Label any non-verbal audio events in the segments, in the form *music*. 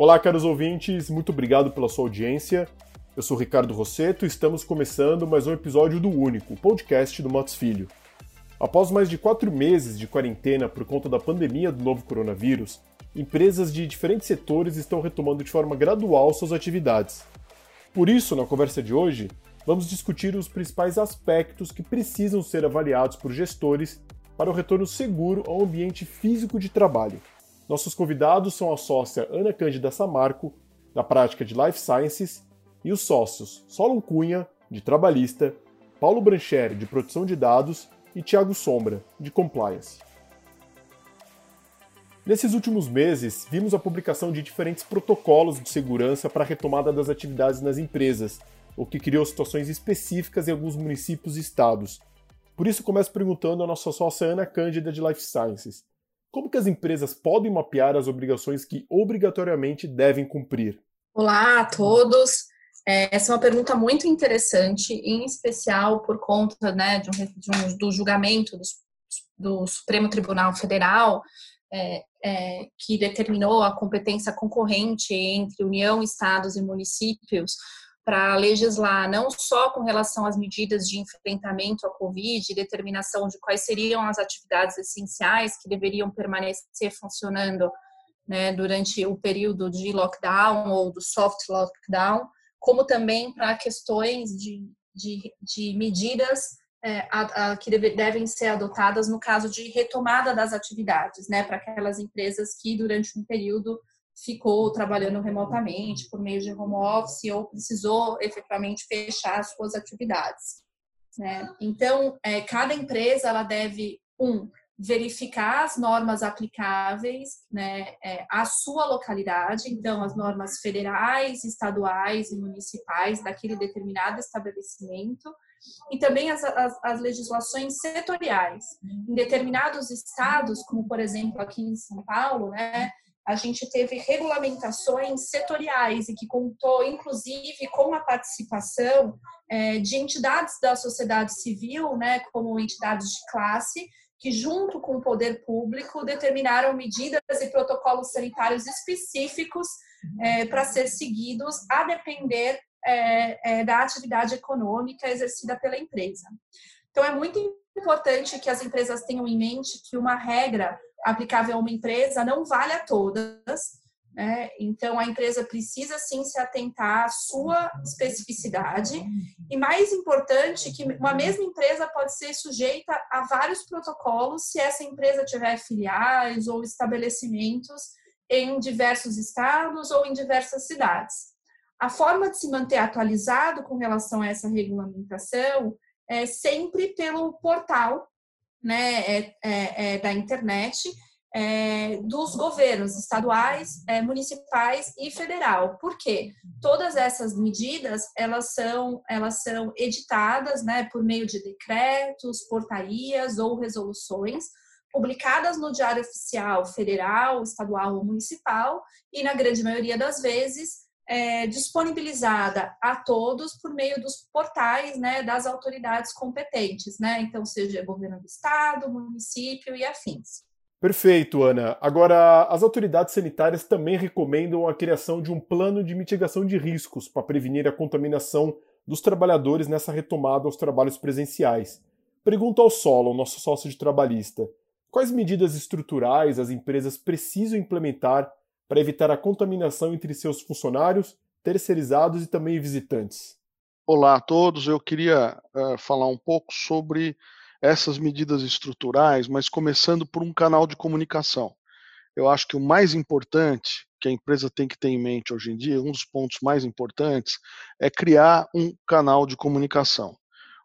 Olá, caros ouvintes, muito obrigado pela sua audiência. Eu sou Ricardo Rosseto e estamos começando mais um episódio do Único, podcast do Motos Filho. Após mais de quatro meses de quarentena por conta da pandemia do novo coronavírus, empresas de diferentes setores estão retomando de forma gradual suas atividades. Por isso, na conversa de hoje, vamos discutir os principais aspectos que precisam ser avaliados por gestores para o retorno seguro ao ambiente físico de trabalho. Nossos convidados são a sócia Ana Cândida Samarco, da prática de Life Sciences, e os sócios Solon Cunha, de Trabalhista, Paulo Brancher, de Proteção de Dados, e Tiago Sombra, de Compliance. Nesses últimos meses, vimos a publicação de diferentes protocolos de segurança para a retomada das atividades nas empresas, o que criou situações específicas em alguns municípios e estados. Por isso, começo perguntando à nossa sócia Ana Cândida de Life Sciences. Como que as empresas podem mapear as obrigações que obrigatoriamente devem cumprir? Olá a todos. É, essa é uma pergunta muito interessante, em especial por conta né, de um, de um, do julgamento do, do, Supremo Tribunal Federal, é, é, que determinou a competência concorrente entre União, Estados e municípios para legislar não só com relação às medidas de enfrentamento à Covid determinação de quais seriam as atividades essenciais que deveriam permanecer funcionando né, durante o período de lockdown ou do soft lockdown, como também para questões de, de, de medidas é, a, a, que deve, devem ser adotadas no caso de retomada das atividades, né, para aquelas empresas que durante um período ficou trabalhando remotamente por meio de home office ou precisou efetivamente fechar suas atividades. Né? Então, é, cada empresa ela deve um verificar as normas aplicáveis né, é, à sua localidade, então as normas federais, estaduais e municipais daquele determinado estabelecimento, e também as, as, as, legislações setoriais. Em determinados estados, como por exemplo aqui em São Paulo, né, a gente teve regulamentações setoriais e que contou, inclusive, com a participação é, de entidades da sociedade civil, né, como entidades de classe, que, junto com o poder público, determinaram medidas e protocolos sanitários específicos é, para ser seguidos, a depender é, é, da atividade econômica exercida pela empresa. Então, é muito importante que as empresas tenham em mente que uma regra aplicável a uma empresa não vale a todas. Né? Então, a empresa precisa sim se atentar à sua especificidade. E mais importante, que uma mesma empresa pode ser sujeita a vários protocolos se essa empresa tiver filiais ou estabelecimentos em diversos estados ou em diversas cidades. A forma de se manter atualizado com relação a essa regulamentação é sempre pelo portal né, é, é, é, da internet é, dos governos estaduais, municipais e federal. Por quê? Todas essas medidas elas são elas são editadas, né, por meio de decretos, portarias ou resoluções publicadas no Diário Oficial Federal, Estadual ou Municipal e na grande maioria das vezes é, disponibilizada a todos por meio dos portais né, das autoridades competentes, né? Então, seja governo do estado, município e afins. Perfeito, Ana. Agora, as autoridades sanitárias também recomendam a criação de um plano de mitigação de riscos para prevenir a contaminação dos trabalhadores nessa retomada aos trabalhos presenciais. Pergunta ao Solo, nosso sócio de trabalhista, quais medidas estruturais as empresas precisam implementar para evitar a contaminação entre seus funcionários, terceirizados e também visitantes. Olá a todos, eu queria uh, falar um pouco sobre essas medidas estruturais, mas começando por um canal de comunicação. Eu acho que o mais importante que a empresa tem que ter em mente hoje em dia, um dos pontos mais importantes, é criar um canal de comunicação.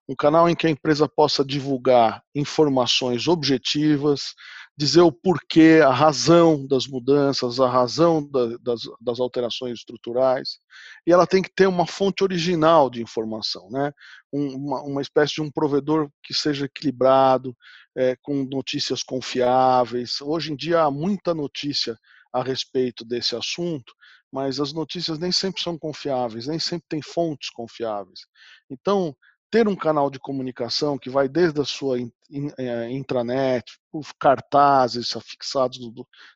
Um canal em que a empresa possa divulgar informações objetivas, dizer o porquê, a razão das mudanças, a razão da, das, das, alterações estruturais, e ela tem que ter uma fonte original de informação, né? Um, uma, uma, espécie de um provedor que seja equilibrado, é, com notícias confiáveis. Hoje em dia há muita notícia a respeito desse assunto, mas as notícias nem sempre são confiáveis, nem sempre tem fontes confiáveis. Então, ter um canal de comunicação que vai desde a sua é, intranet, cartazes afixados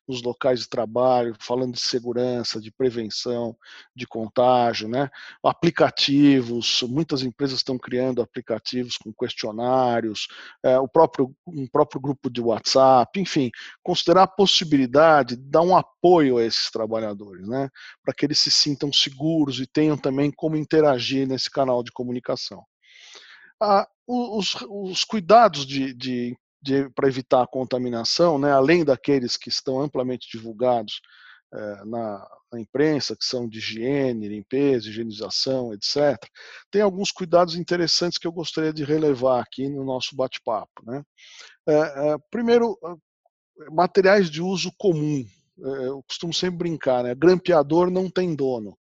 nos locais de trabalho, falando de segurança, de prevenção, de contágio, né? aplicativos, muitas empresas estão criando aplicativos com questionários, é, o próprio, um próprio grupo de WhatsApp, enfim, considerar a possibilidade de dar um apoio a esses trabalhadores, né? para que eles se sintam seguros e tenham também como interagir nesse canal de comunicação a, os, os, cuidados de, de, de para evitar a contaminação, né, além daqueles que estão amplamente divulgados é, na, na, imprensa, que são de higiene, limpeza, higienização, etc., tem alguns cuidados interessantes que eu gostaria de relevar aqui no nosso bate-papo. Né? É, é, primeiro, materiais de uso comum. eu costumo sempre brincar, né? grampeador não tem dono.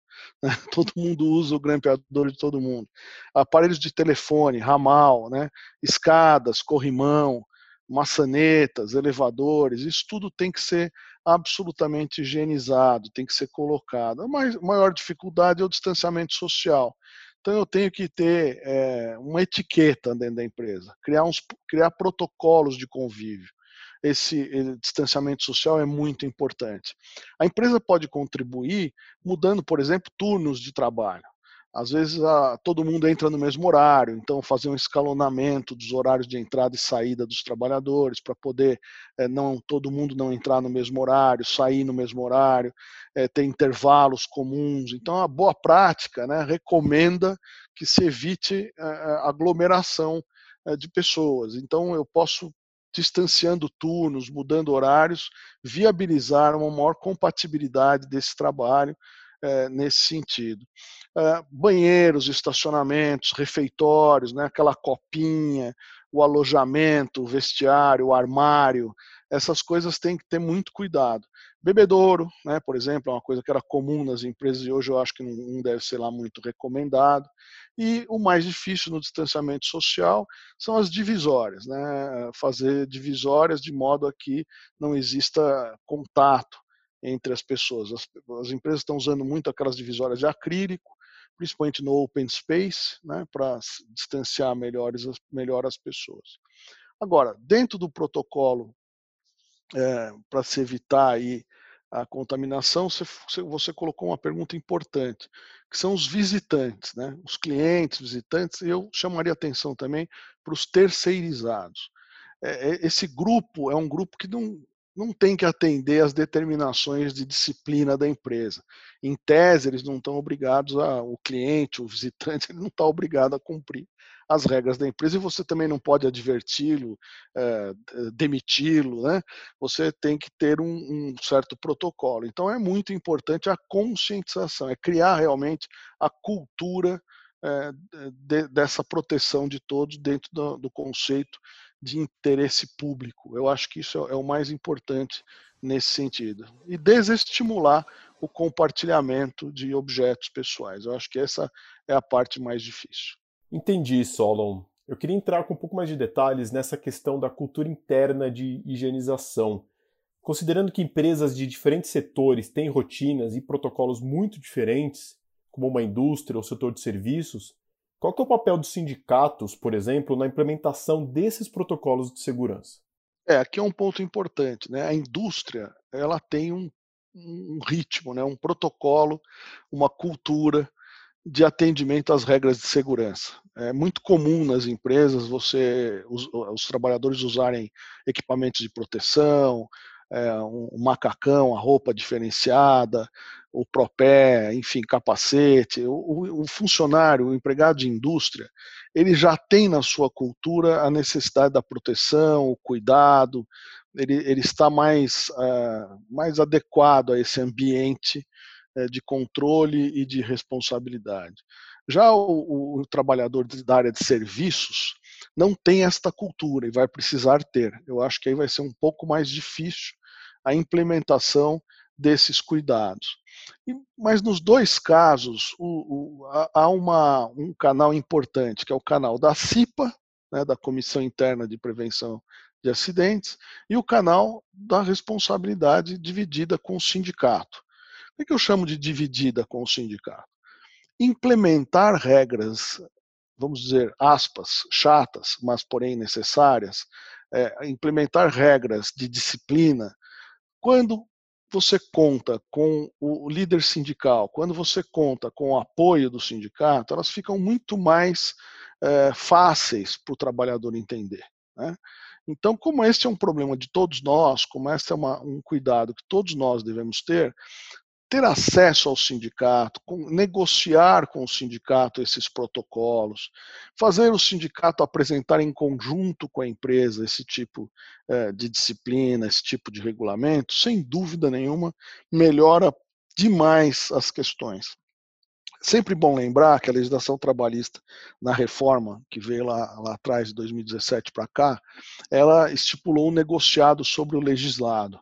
Né? *laughs* Todo mundo usa o grampeador de todo mundo. Aparelhos de telefone, ramal, né? escadas, corrimão, maçanetas, elevadores, isso tudo tem que ser absolutamente higienizado, tem que ser colocado. A maior dificuldade é o distanciamento social. Então eu tenho que ter é, uma etiqueta dentro da empresa, criar, uns, criar protocolos de convívio esse distanciamento social é muito importante. A empresa pode contribuir mudando, por exemplo, turnos de trabalho. Às vezes a, todo mundo entra no mesmo horário, então fazer um escalonamento dos horários de entrada e saída dos trabalhadores para poder é, não todo mundo não entrar no mesmo horário, sair no mesmo horário, é, ter intervalos comuns. Então a boa prática, né, recomenda que se evite é, aglomeração de pessoas. Então eu posso distanciando turnos, mudando horários, viabilizar uma maior compatibilidade desse trabalho é, nesse sentido. É, banheiros, estacionamentos, refeitórios, né, aquela copinha, o alojamento, o vestiário, o armário, essas coisas têm que ter muito cuidado. Bebedouro, né, por exemplo, é uma coisa que era comum nas empresas e hoje eu acho que não deve ser lá muito recomendado. E o mais difícil no distanciamento social são as divisórias, né, fazer divisórias de modo a que não exista contato entre as pessoas. As, as empresas estão usando muito aquelas divisórias de acrílico, principalmente no open space, né, para distanciar melhores, melhor as pessoas. Agora, dentro do protocolo é, para se evitar aí a contaminação, você, você, colocou uma pergunta importante, que são os visitantes, né? os clientes, visitantes, e eu chamaria atenção também para os terceirizados. É, esse grupo é um grupo que não, não tem que atender às determinações de disciplina da empresa. Em tese, eles não estão obrigados a, o cliente, o visitante, *laughs* ele não está obrigado a cumprir as regras da empresa e você também não pode adverti-lo, é, demiti-lo, né? Você tem que ter um, um, certo protocolo. Então é muito importante a conscientização, é criar realmente a cultura é, de, dessa proteção de todos dentro do, do conceito de interesse público. Eu acho que isso é, é o mais importante nesse sentido. E desestimular o compartilhamento de objetos pessoais. Eu acho que essa é a parte mais difícil. Entendi, Solon. Eu queria entrar com um pouco mais de detalhes nessa questão da cultura interna de higienização. Considerando que empresas de diferentes setores têm rotinas e protocolos muito diferentes, como uma indústria ou setor de serviços, qual é o papel dos sindicatos, por exemplo, na implementação desses protocolos de segurança? É, aqui é um ponto importante, né? A indústria, ela tem um, um ritmo, né? Um protocolo, uma cultura de atendimento às regras de segurança. É muito comum nas empresas você os, os trabalhadores usarem equipamentos de proteção, é, um, um macacão, a roupa diferenciada, o propé, enfim, capacete. O, o, funcionário, o empregado de indústria, ele já tem na sua cultura a necessidade da proteção, o cuidado, ele, ele está mais, uh, mais adequado a esse ambiente uh, de controle e de responsabilidade. Já o, o trabalhador da área de serviços não tem esta cultura e vai precisar ter. Eu acho que aí vai ser um pouco mais difícil a implementação desses cuidados. E, mas nos dois casos, o, o, há uma, um canal importante, que é o canal da CIPA, né, da Comissão Interna de Prevenção de Acidentes, e o canal da responsabilidade dividida com o sindicato. O que eu chamo de dividida com o sindicato? Implementar regras vamos dizer, aspas, chatas, mas porém necessárias, é, implementar regras de disciplina, quando você conta com o líder sindical, quando você conta com o apoio do sindicato, elas ficam muito mais é, fáceis para o trabalhador entender. Né? Então, como este é um problema de todos nós, como este é uma, um cuidado que todos nós devemos ter, ter acesso ao sindicato, negociar com o sindicato esses protocolos, fazer o sindicato apresentar em conjunto com a empresa esse tipo eh, de disciplina, esse tipo de regulamento, sem dúvida nenhuma, melhora demais as questões. Sempre bom lembrar que a legislação trabalhista, na reforma que veio lá, lá atrás, de 2017 para cá, ela estipulou um negociado sobre o legislado.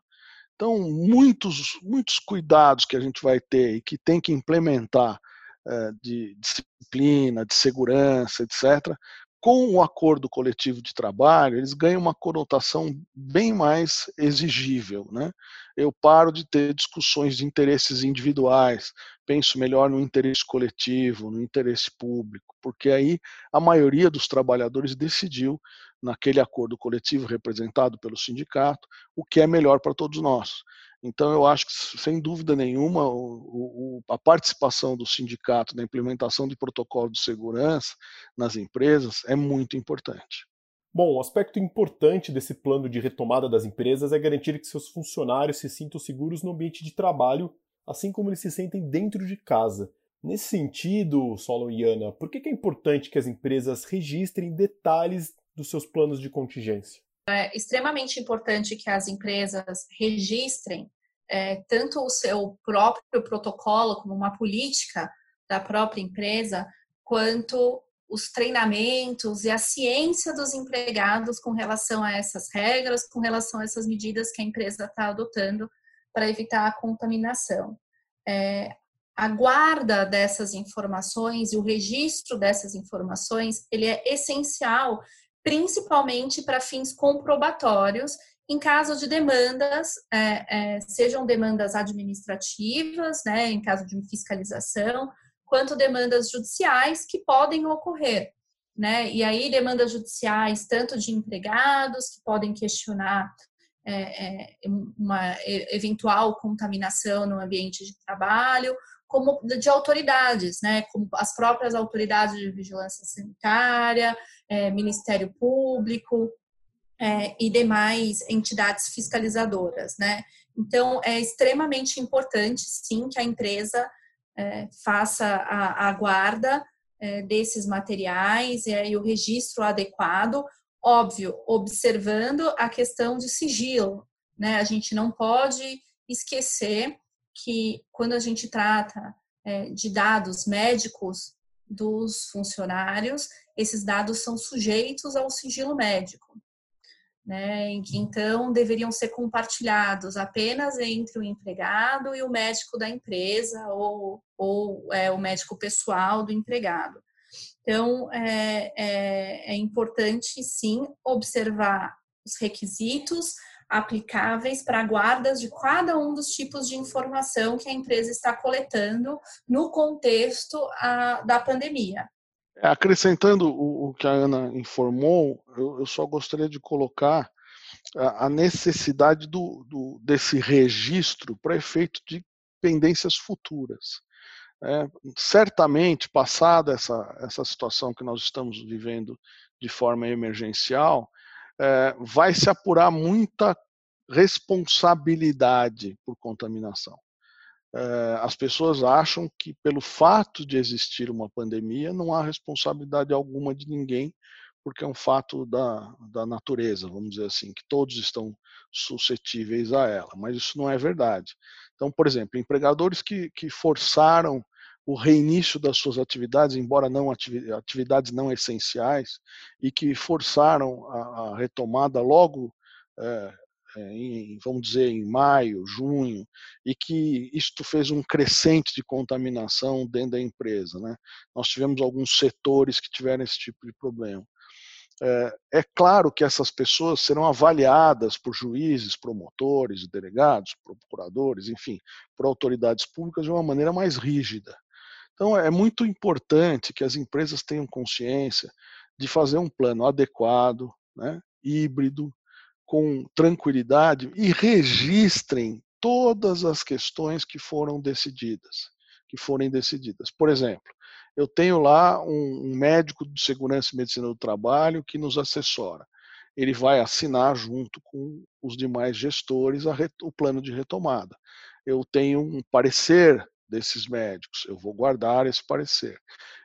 Então, muitos, muitos cuidados que a gente vai ter e que tem que implementar é, de disciplina, de segurança, etc., com o acordo coletivo de trabalho, eles ganham uma conotação bem mais exigível. Né? Eu paro de ter discussões de interesses individuais, penso melhor no interesse coletivo, no interesse público, porque aí a maioria dos trabalhadores decidiu, naquele acordo coletivo representado pelo sindicato, o que é melhor para todos nós. Então, eu acho que, sem dúvida nenhuma, o, o, a participação do sindicato na implementação de protocolo de segurança nas empresas é muito importante. Bom, um aspecto importante desse plano de retomada das empresas é garantir que seus funcionários se sintam seguros no ambiente de trabalho, assim como eles se sentem dentro de casa. Nesse sentido, Solon e Ana, por que é importante que as empresas registrem detalhes dos seus planos de contingência? É extremamente importante que as empresas registrem é, tanto o seu próprio protocolo, como uma política da própria empresa, quanto os treinamentos e a ciência dos empregados com relação a essas regras, com relação a essas medidas que a empresa está adotando para evitar a contaminação. É, a guarda dessas informações e o registro dessas informações, ele é essencial principalmente para fins comprobatórios, em caso de demandas, é, é, sejam demandas administrativas, né, em caso de fiscalização, quanto demandas judiciais que podem ocorrer. Né? E aí, demandas judiciais, tanto de empregados, que podem questionar é, é uma eventual contaminação no ambiente de trabalho, como de autoridades, né, como as próprias autoridades de vigilância sanitária, é, Ministério Público é, e demais entidades fiscalizadoras, né. Então, é extremamente importante, sim, que a empresa é, faça a, a guarda é, desses materiais e o registro adequado, óbvio, observando a questão de sigilo, né, a gente não pode esquecer que quando a gente trata é, de dados médicos dos funcionários, esses dados são sujeitos ao sigilo médico. Né, então deveriam ser compartilhados apenas entre o empregado e o médico da empresa ou, ou é, o médico pessoal do empregado. Então é, é, é importante sim observar os requisitos, aplicáveis para guardas de cada um dos tipos de informação que a empresa está coletando no contexto a, da pandemia. É, acrescentando o, o, que a Ana informou, eu, eu só gostaria de colocar a, a necessidade do, do, desse registro para efeito de pendências futuras. É, certamente, passada essa, essa situação que nós estamos vivendo de forma emergencial, é, vai se apurar muita responsabilidade por contaminação. É, as pessoas acham que, pelo fato de existir uma pandemia, não há responsabilidade alguma de ninguém, porque é um fato da, da natureza, vamos dizer assim, que todos estão suscetíveis a ela, mas isso não é verdade. Então, por exemplo, empregadores que, que forçaram o reinício das suas atividades, embora não atividades não essenciais, e que forçaram a, a retomada logo, é, em, vamos dizer, em maio, junho, e que isto fez um crescente de contaminação dentro da empresa. Né? Nós tivemos alguns setores que tiveram esse tipo de problema. É, é claro que essas pessoas serão avaliadas por juízes, promotores, delegados, procuradores, enfim, por autoridades públicas de uma maneira mais rígida. Então, é muito importante que as empresas tenham consciência de fazer um plano adequado, né, híbrido, com tranquilidade e registrem todas as questões que foram decididas, que forem decididas. Por exemplo, eu tenho lá um, médico de segurança e medicina do trabalho que nos assessora. Ele vai assinar junto com os demais gestores o plano de retomada. Eu tenho um parecer desses médicos, eu vou guardar esse parecer.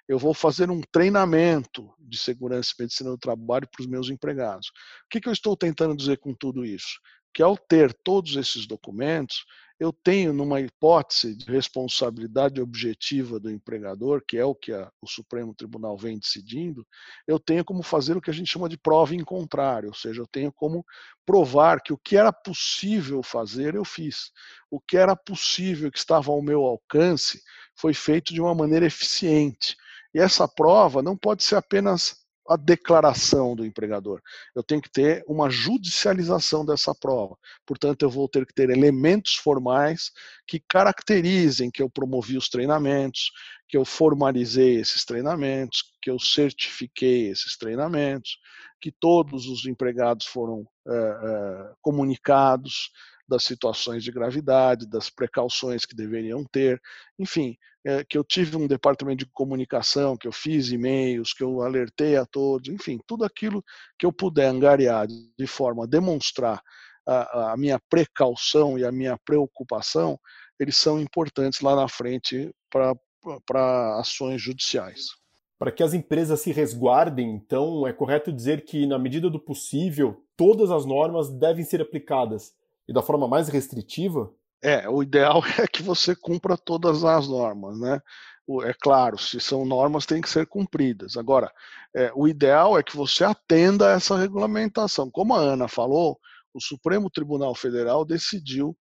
Eu vou fazer um treinamento de segurança e medicina do trabalho para os meus empregados. O que, que eu estou tentando dizer com tudo isso? Que ao ter todos esses documentos, eu tenho, numa hipótese de responsabilidade objetiva do empregador, que é o que a, o Supremo Tribunal vem decidindo, eu tenho como fazer o que a gente chama de prova em contrário, ou seja, eu tenho como provar que o que era possível fazer, eu fiz. O que era possível, que estava ao meu alcance, foi feito de uma maneira eficiente. E essa prova não pode ser apenas a declaração do empregador. Eu tenho que ter uma judicialização dessa prova. Portanto, eu vou ter que ter elementos formais que caracterizem que eu promovi os treinamentos, que eu formalizei esses treinamentos, que eu certifiquei esses treinamentos, que todos os empregados foram é, é, comunicados das situações de gravidade, das precauções que deveriam ter, enfim, é, que eu tive um departamento de comunicação, que eu fiz e-mails, que eu alertei a todos, enfim, tudo aquilo que eu puder angariar de forma a demonstrar a, a minha precaução e a minha preocupação, eles são importantes lá na frente para ações judiciais. Para que as empresas se resguardem, então, é correto dizer que, na medida do possível, todas as normas devem ser aplicadas e da forma mais restritiva? É, o ideal *laughs* é que você cumpra todas as normas, né? É claro, se são normas, têm que ser cumpridas. Agora, é, o ideal é que você atenda a essa regulamentação. Como a Ana falou, o Supremo Tribunal Federal decidiu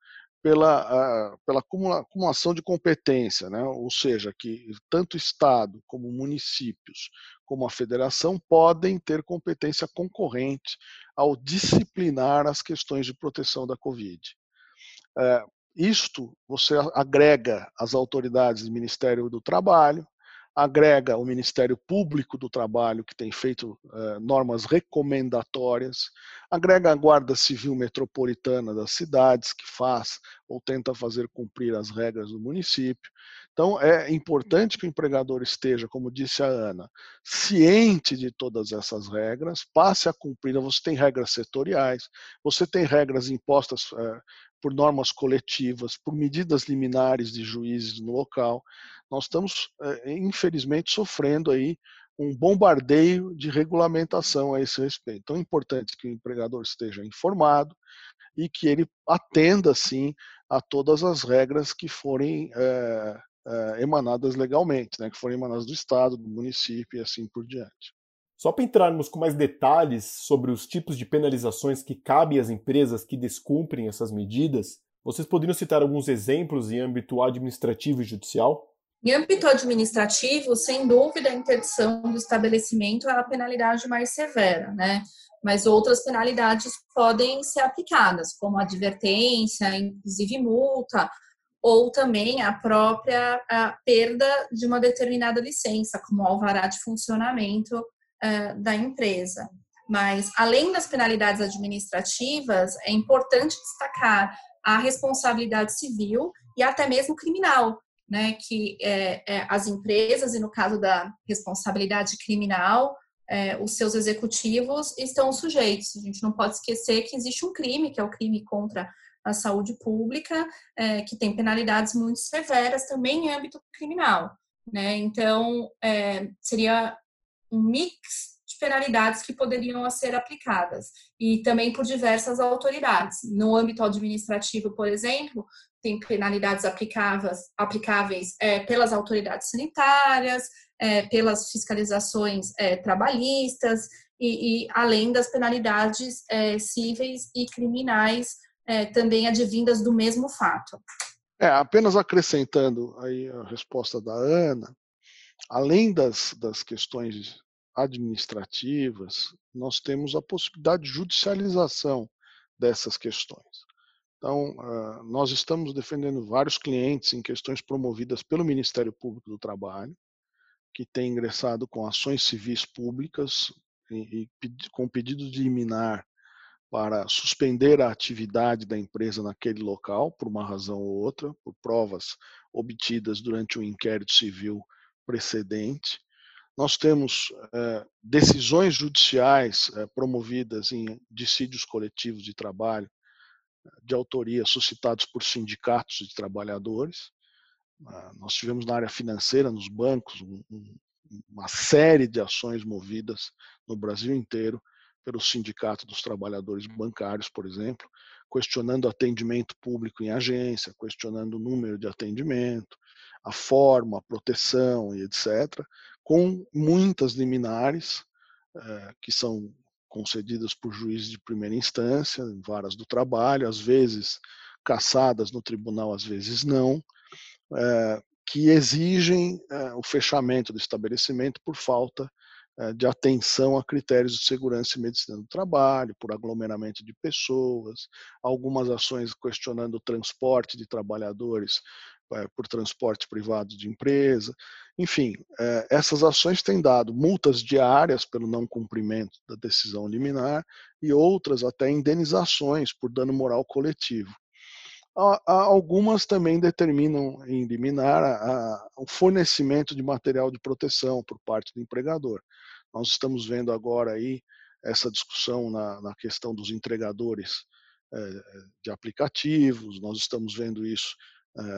pela, pela acumulação de competência, né? ou seja, que tanto Estado como municípios, como a federação, podem ter competência concorrente ao disciplinar as questões de proteção da Covid. Uh, isto você agrega as autoridades do Ministério do Trabalho, agrega o Ministério Público do Trabalho, que tem feito eh, normas recomendatórias, agrega a Guarda Civil Metropolitana das cidades, que faz ou tenta fazer cumprir as regras do município. Então, é importante que o empregador esteja, como disse a Ana, ciente de todas essas regras, passe a cumprir. Você tem regras setoriais, você tem regras impostas eh, por normas coletivas, por medidas liminares de juízes no local. Nós estamos, eh, infelizmente, sofrendo aí um bombardeio de regulamentação a esse respeito. Então é importante que o empregador esteja informado e que ele atenda, sim, a todas as regras que forem é, é, emanadas legalmente, né, que forem emanadas do Estado, do município e assim por diante. Só para entrarmos com mais detalhes sobre os tipos de penalizações que cabem às empresas que descumprem essas medidas, vocês poderiam citar alguns exemplos em âmbito administrativo e judicial? Em âmbito administrativo, sem dúvida, a interdição do estabelecimento é a penalidade mais severa, né? Mas outras penalidades podem ser aplicadas, como advertência, inclusive multa, ou também a própria a perda de uma determinada licença, como alvará de funcionamento uh, da empresa. Mas, além das penalidades administrativas, é importante destacar a responsabilidade civil e até mesmo criminal, né, que é, é, as empresas, e no caso da responsabilidade criminal, é, os seus executivos estão sujeitos. A gente não pode esquecer que existe um crime, que é o crime contra a saúde pública, é, que tem penalidades muito severas também em âmbito criminal. Né? Então, é, seria um mix de penalidades que poderiam ser aplicadas e também por diversas autoridades. No âmbito administrativo, por exemplo, tem penalidades aplicáveis, aplicáveis é, pelas autoridades sanitárias, é, pelas fiscalizações é, trabalhistas e, e, além das penalidades é, cíveis e criminais é, também advindas do mesmo fato. É, apenas acrescentando aí a resposta da Ana, além das, das questões administrativas, nós temos a possibilidade de judicialização dessas questões. Então, uh, nós estamos defendendo vários clientes em questões promovidas pelo Ministério Público do Trabalho, que tem ingressado com ações civis públicas e com pedido de liminar para suspender a atividade da empresa naquele local, por uma razão ou outra, por provas obtidas durante o um inquérito civil precedente. Nós temos é, decisões judiciais é, promovidas em dissídios coletivos de trabalho de autoria suscitados por sindicatos de trabalhadores. Ah, nós tivemos na área financeira, nos bancos, um, uma série de ações movidas no Brasil inteiro pelo Sindicato dos Trabalhadores Bancários, por exemplo, questionando atendimento público em agência, questionando o número de atendimento, a forma, a proteção e etc., com muitas liminares eh, que são concedidas por juízes de primeira instância, em varas do trabalho, às vezes cassadas no tribunal, às vezes não, eh, que exigem eh, o fechamento do estabelecimento por falta de atenção a critérios de segurança e medicina do trabalho, por aglomeramento de pessoas, algumas ações questionando o transporte de trabalhadores por transporte privado de empresa. Enfim, essas ações têm dado multas diárias pelo não cumprimento da decisão liminar e outras até indenizações por dano moral coletivo algumas também determinam em liminar o fornecimento de material de proteção por parte do empregador. Nós estamos vendo agora aí essa discussão na, na questão dos entregadores é, de aplicativos, nós estamos vendo isso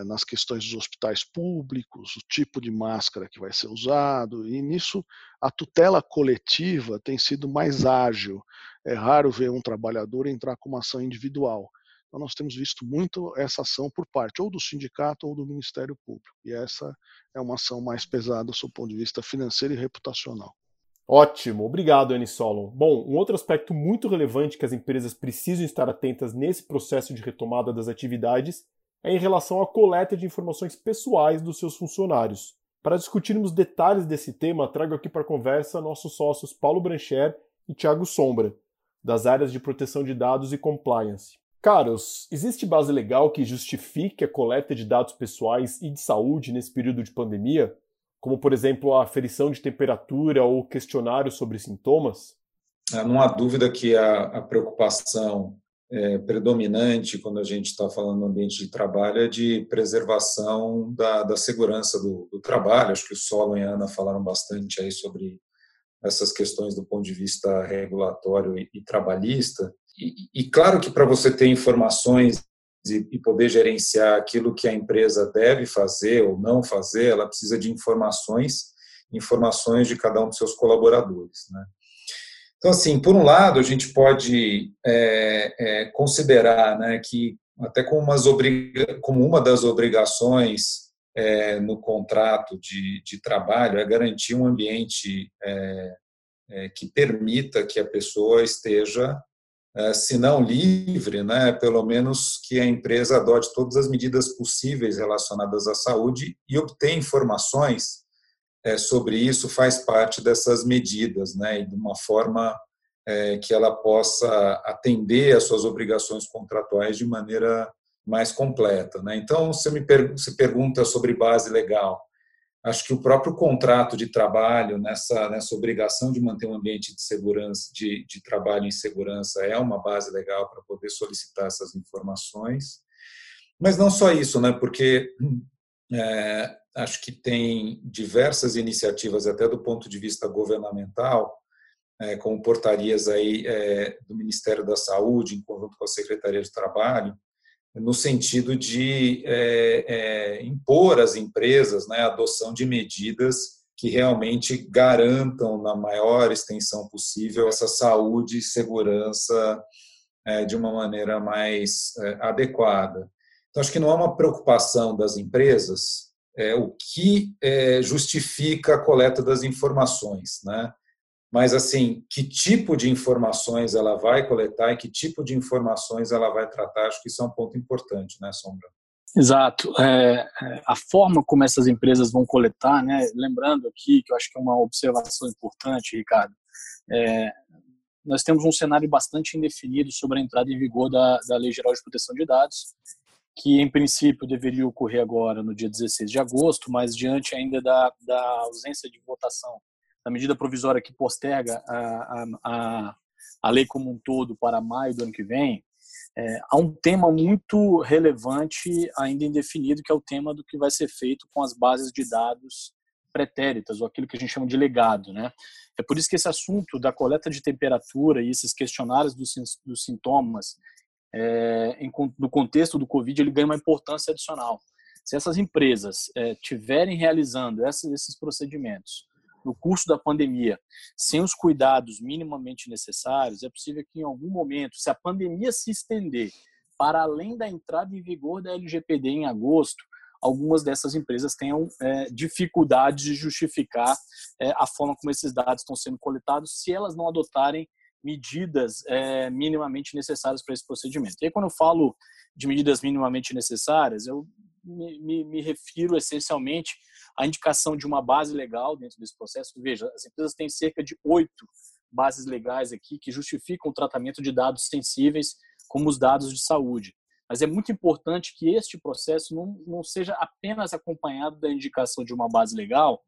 nas questões dos hospitais públicos, o tipo de máscara que vai ser usado, e nisso a tutela coletiva tem sido mais ágil. É raro ver um trabalhador entrar com uma ação individual. Então, nós temos visto muito essa ação por parte ou do sindicato ou do Ministério Público. E essa é uma ação mais pesada do seu ponto de vista financeiro e reputacional. Ótimo, obrigado, Annie Solon. Bom, um outro aspecto muito relevante que as empresas precisam estar atentas nesse processo de retomada das atividades é em relação à coleta de informações pessoais dos seus funcionários. Para discutirmos detalhes desse tema, trago aqui para conversa nossos sócios Paulo Brancher e Thiago Sombra, das áreas de proteção de dados e compliance. Caros, existe base legal que justifique a coleta de dados pessoais e de saúde nesse período de pandemia? Como, por exemplo, a aferição de temperatura ou questionário sobre sintomas? Ah, não há dúvida que a, a preocupação é, predominante quando a gente está falando no ambiente de trabalho é de preservação da, da segurança do, do, trabalho. Acho que o Solon e a Ana falaram bastante aí sobre essas questões do ponto de vista regulatório e, e trabalhista. E, e claro que para você ter informações e, e poder gerenciar aquilo que a empresa deve fazer ou não fazer, ela precisa de informações, informações de cada um dos seus colaboradores, né? Então, assim, por um lado, a gente pode é, é, considerar né, que, até como, umas obriga como uma das obrigações é, no contrato de, de, trabalho, é garantir um ambiente é, é, que permita que a pessoa esteja é, se não livre, né, pelo menos que a empresa adote todas as medidas possíveis relacionadas à saúde e obter informações sobre isso faz parte dessas medidas, né, e de uma forma é, que ela possa atender às suas obrigações contratuais de maneira mais completa. Né. Então, você me se pergunta sobre base legal. Acho que o próprio contrato de trabalho, nessa, nessa obrigação de manter um ambiente de segurança, de, de trabalho em segurança, é uma base legal para poder solicitar essas informações. Mas não só isso, né? porque é, acho que tem diversas iniciativas, até do ponto de vista governamental, é, como portarias aí é, do Ministério da Saúde, em conjunto com a Secretaria de Trabalho, no sentido de é, é, impor às empresas né, a adoção de medidas que realmente garantam, na maior extensão possível, essa saúde e segurança é, de uma maneira mais adequada. Então, acho que não é uma preocupação das empresas é, o que é, justifica a coleta das informações, né? mas assim, que tipo de informações ela vai coletar e que tipo de informações ela vai tratar, acho que isso é um ponto importante, né, Sombra? Exato. É, é, a forma como essas empresas vão coletar, né, lembrando aqui que eu acho que é uma observação importante, Ricardo, é, nós temos um cenário bastante indefinido sobre a entrada em vigor da, da Lei Geral de Proteção de Dados, que em princípio deveria ocorrer agora no dia 16 de agosto, mas diante ainda da, da ausência de votação da medida provisória que posterga a, a, a lei como um todo para maio do ano que vem, é, há um tema muito relevante ainda indefinido, que é o tema do que vai ser feito com as bases de dados pretéritas, ou aquilo que a gente chama de legado. Né? É por isso que esse assunto da coleta de temperatura e esses questionários dos, dos sintomas, é, em, no contexto do Covid, ele ganha uma importância adicional. Se essas empresas é, tiverem realizando esses, esses procedimentos no curso da pandemia, sem os cuidados minimamente necessários, é possível que em algum momento, se a pandemia se estender para além da entrada em vigor da LGPD em agosto, algumas dessas empresas tenham é, dificuldade de justificar é, a forma como esses dados estão sendo coletados, se elas não adotarem medidas é, minimamente necessárias para esse procedimento. E aí, quando eu falo de medidas minimamente necessárias, eu me, me, me refiro essencialmente à indicação de uma base legal dentro desse processo. Veja, as empresas têm cerca de oito bases legais aqui que justificam o tratamento de dados sensíveis, como os dados de saúde. Mas é muito importante que este processo não, não seja apenas acompanhado da indicação de uma base legal,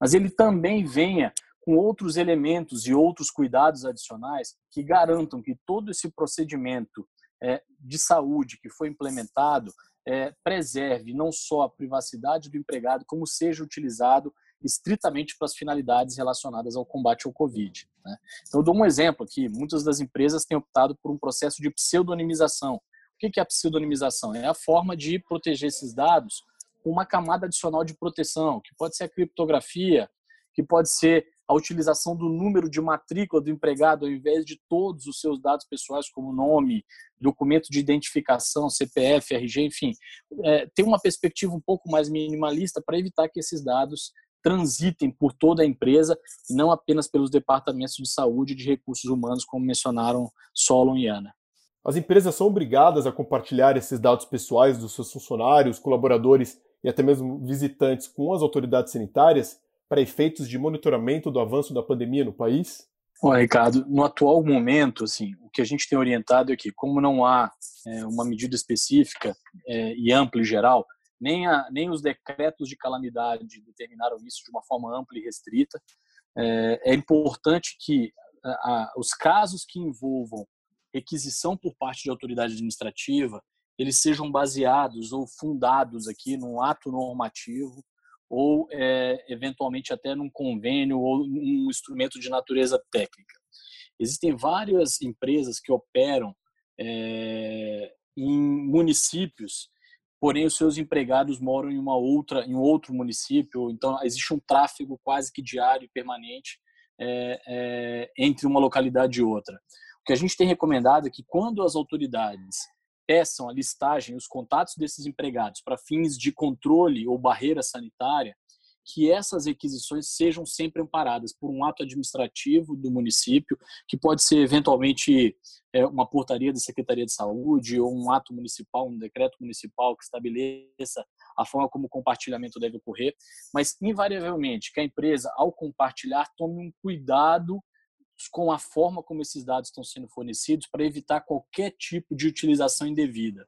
mas ele também venha com outros elementos e outros cuidados adicionais que garantam que todo esse procedimento é, de saúde que foi implementado é, preserve não só a privacidade do empregado, como seja utilizado estritamente para as finalidades relacionadas ao combate ao Covid. Né? Então, eu dou um exemplo aqui. Muitas das empresas têm optado por um processo de pseudonimização. O que é a pseudonimização? É a forma de proteger esses dados com uma camada adicional de proteção, que pode ser a criptografia, que pode ser a utilização do número de matrícula do empregado ao invés de todos os seus dados pessoais, como nome, documento de identificação, CPF, RG, enfim, é, ter uma perspectiva um pouco mais minimalista para evitar que esses dados transitem por toda a empresa não apenas pelos departamentos de saúde e de recursos humanos, como mencionaram Solon e Ana. As empresas são obrigadas a compartilhar esses dados pessoais dos seus funcionários, colaboradores e até mesmo visitantes com as autoridades sanitárias para efeitos de monitoramento do avanço da pandemia no país? Olha, Ricardo, no atual momento, assim, o que a gente tem orientado é que, como não há é, uma medida específica é, e ampla e geral, nem, a, nem os decretos de calamidade determinaram isso de uma forma ampla e restrita, é, é importante que a, a, os casos que envolvam requisição por parte de autoridade administrativa, eles sejam baseados ou fundados aqui num ato normativo ou é, eventualmente até num convênio ou um instrumento de natureza técnica. Existem várias empresas que operam é, em municípios, porém os seus empregados moram em uma outra, em outro município, então existe um tráfego quase que diário e permanente é, entre uma localidade e outra. O que a gente tem recomendado é que quando as autoridades peçam a listagem, os contatos desses empregados para fins de controle ou barreira sanitária, que essas requisições sejam sempre amparadas por um ato administrativo do município, que pode ser eventualmente é, uma portaria da Secretaria de Saúde ou um ato municipal, um decreto municipal que estabeleça a forma como o compartilhamento deve ocorrer, mas invariavelmente que a empresa, ao compartilhar, tome um cuidado com a forma como esses dados estão sendo fornecidos para evitar qualquer tipo de utilização indevida.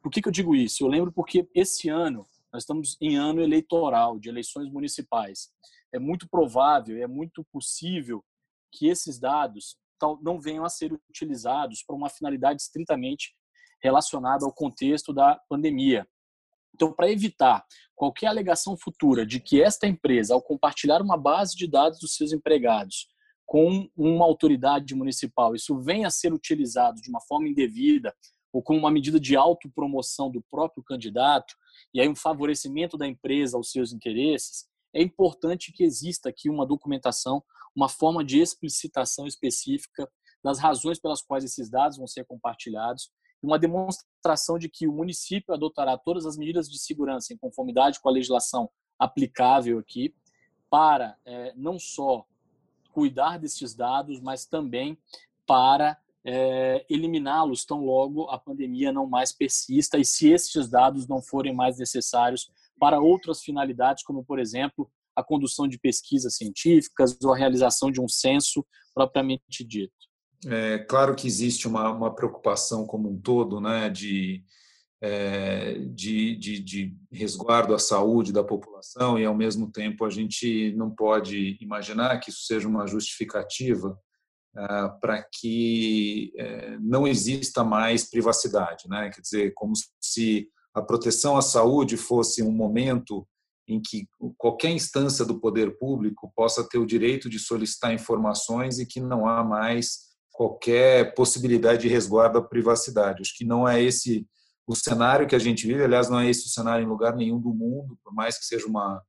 Por que, que eu digo isso? Eu lembro porque esse ano nós estamos em ano eleitoral, de eleições municipais. É muito provável, é muito possível que esses dados não venham a ser utilizados para uma finalidade estritamente relacionada ao contexto da pandemia. Então, para evitar qualquer alegação futura de que esta empresa, ao compartilhar uma base de dados dos seus empregados, com uma autoridade municipal, isso venha a ser utilizado de uma forma indevida ou como uma medida de autopromoção do próprio candidato, e aí um favorecimento da empresa aos seus interesses, é importante que exista aqui uma documentação, uma forma de explicitação específica das razões pelas quais esses dados vão ser compartilhados, e uma demonstração de que o município adotará todas as medidas de segurança em conformidade com a legislação aplicável aqui, para é, não só cuidar desses dados, mas também para é, eliminá-los tão logo a pandemia não mais persista e se esses dados não forem mais necessários para outras finalidades, como, por exemplo, a condução de pesquisas científicas ou a realização de um censo propriamente dito. É claro que existe uma, uma preocupação como um todo, né, de, de, de, de, resguardo à saúde da população e, ao mesmo tempo, a gente não pode imaginar que isso seja uma justificativa ah, para que é, não exista mais privacidade, né? Quer dizer, como se a proteção à saúde fosse um momento em que qualquer instância do poder público possa ter o direito de solicitar informações e que não há mais qualquer possibilidade de resguardo à privacidade. Acho que não é esse o cenário que a gente vive, aliás, não é esse o cenário em lugar nenhum do mundo, por mais que seja uma,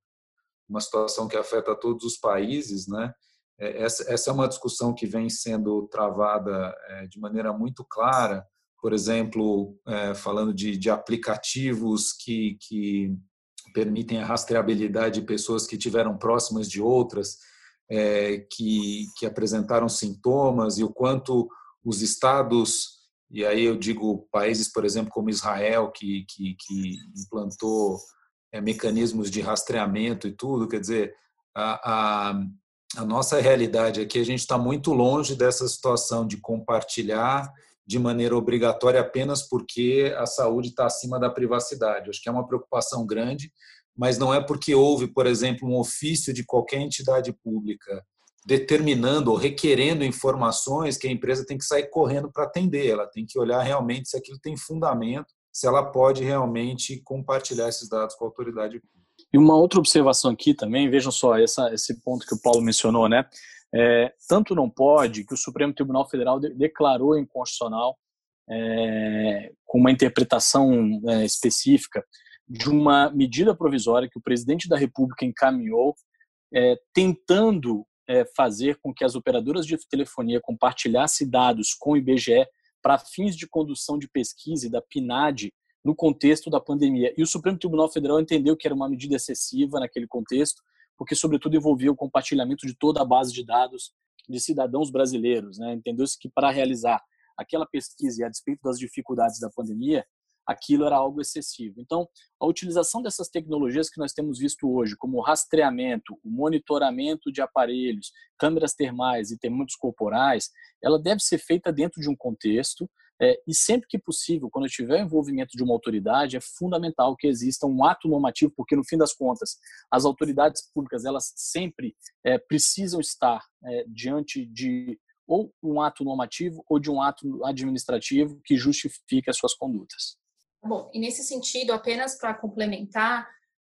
uma situação que afeta todos os países, né? É, essa, essa é uma discussão que vem sendo travada é, de maneira muito clara, por exemplo, é, falando de, de aplicativos que, que permitem a rastreabilidade de pessoas que tiveram próximas de outras, é, que, que apresentaram sintomas e o quanto os estados, e aí eu digo países, por exemplo, como Israel, que, que, que implantou é, mecanismos de rastreamento e tudo, quer dizer, a, a, a nossa realidade aqui, a gente está muito longe dessa situação de compartilhar de maneira obrigatória apenas porque a saúde está acima da privacidade. Acho que é uma preocupação grande mas não é porque houve, por exemplo, um ofício de qualquer entidade pública determinando ou requerendo informações que a empresa tem que sair correndo para atender. Ela tem que olhar realmente se aquilo tem fundamento, se ela pode realmente compartilhar esses dados com a autoridade. E uma outra observação aqui também, vejam só essa, esse ponto que o Paulo mencionou, né? É, tanto não pode que o Supremo Tribunal Federal de, declarou inconstitucional é, com uma interpretação é, específica de uma medida provisória que o presidente da República encaminhou, é, tentando é, fazer com que as operadoras de telefonia compartilhassem dados com o IBGE para fins de condução de pesquisa e da PNAD no contexto da pandemia. E o Supremo Tribunal Federal entendeu que era uma medida excessiva naquele contexto, porque, sobretudo, envolvia o compartilhamento de toda a base de dados de cidadãos brasileiros. Né? Entendeu-se que, para realizar aquela pesquisa e a despeito das dificuldades da pandemia, aquilo era algo excessivo. Então, a utilização dessas tecnologias que nós temos visto hoje, como o rastreamento, o monitoramento de aparelhos, câmeras termais e termômetros corporais, ela deve ser feita dentro de um contexto é, e sempre que possível, quando tiver envolvimento de uma autoridade, é fundamental que exista um ato normativo, porque no fim das contas, as autoridades públicas elas sempre é, precisam estar é, diante de ou um ato normativo ou de um ato administrativo que justifique as suas condutas. Bom, e nesse sentido, apenas para complementar,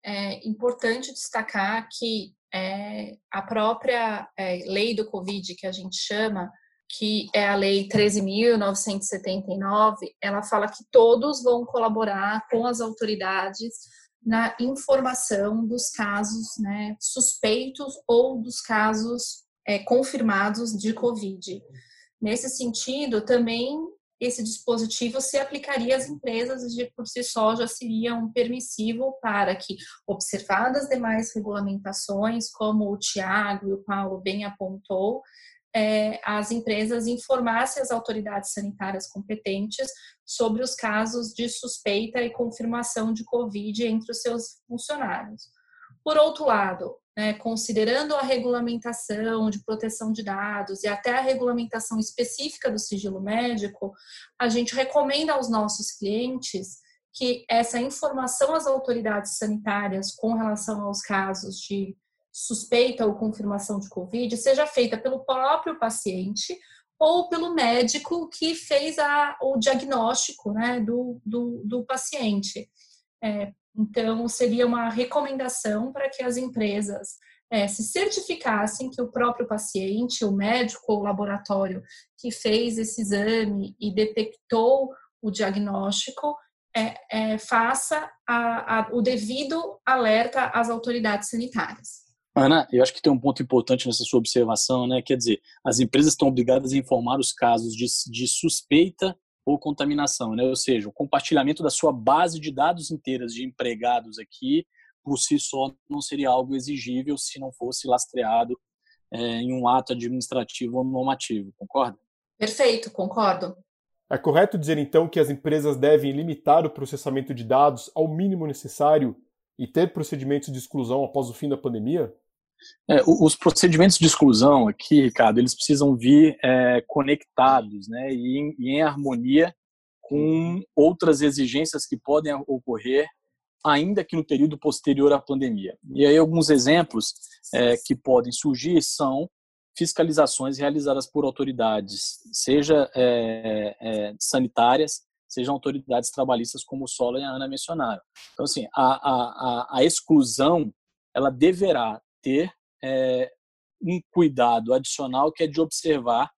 é importante destacar que é, a própria é, lei do Covid, que a gente chama, que é a Lei 13.979, ela fala que todos vão colaborar com as autoridades na informação dos casos né, suspeitos ou dos casos é, confirmados de Covid. Nesse sentido, também esse dispositivo se aplicaria às empresas e por si só já seria um permissivo para que, observadas demais regulamentações, como o Tiago e o Paulo bem apontou, é, as empresas informassem as autoridades sanitárias competentes sobre os casos de suspeita e confirmação de Covid entre os seus funcionários. Por outro lado, né, considerando a regulamentação de proteção de dados e até a regulamentação específica do sigilo médico, a gente recomenda aos nossos clientes que essa informação às autoridades sanitárias com relação aos casos de suspeita ou confirmação de Covid seja feita pelo próprio paciente ou pelo médico que fez a, o diagnóstico né, do, do, do paciente. É, então, seria uma recomendação para que as empresas é, se certificassem que o próprio paciente, o médico ou o laboratório que fez esse exame e detectou o diagnóstico é, é, faça a, a, o devido alerta às autoridades sanitárias. Ana, eu acho que tem um ponto importante nessa sua observação, né? Quer dizer, as empresas estão obrigadas a informar os casos de, de suspeita ou contaminação, né? Ou seja, o compartilhamento da sua base de dados inteiras de empregados aqui, por si só, não seria algo exigível se não fosse lastreado é, em um ato administrativo ou normativo, concorda? Perfeito, concordo. É correto dizer então que as empresas devem limitar o processamento de dados ao mínimo necessário e ter procedimentos de exclusão após o fim da pandemia? É, os procedimentos de exclusão aqui, Ricardo, eles precisam vir é, conectados né, e em, em harmonia com outras exigências que podem ocorrer ainda que no período posterior à pandemia. E aí alguns exemplos é, que podem surgir são fiscalizações realizadas por autoridades, seja é, é, sanitárias, sejam autoridades trabalhistas, como o Solo e a Ana mencionaram. Então, assim, a, a, a exclusão, ela deverá ter é, um cuidado adicional que é de observar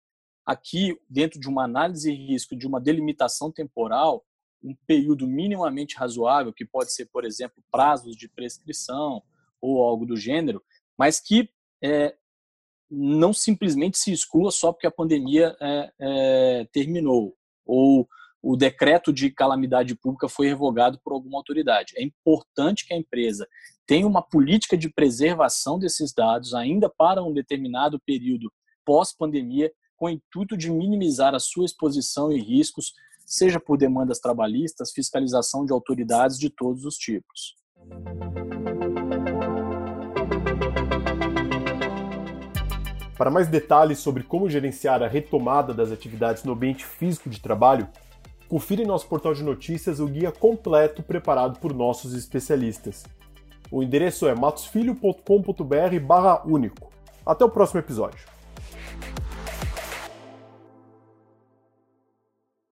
aqui, dentro de uma análise de risco, de uma delimitação temporal, um período minimamente razoável, que pode ser, por exemplo, prazos de prescrição ou algo do gênero, mas que é, não simplesmente se exclua só porque a pandemia é, é, terminou ou o decreto de calamidade pública foi revogado por alguma autoridade. É importante que a empresa tenha uma política de preservação desses dados ainda para um determinado período pós-pandemia, com o intuito de minimizar a sua exposição e riscos, seja por demandas trabalhistas, fiscalização de autoridades de todos os tipos. Para mais detalhes sobre como gerenciar a retomada das atividades no ambiente físico de trabalho, confira em nosso portal de notícias o guia completo preparado por nossos especialistas. O endereço é matosfilho.com.br/único. Até o próximo episódio.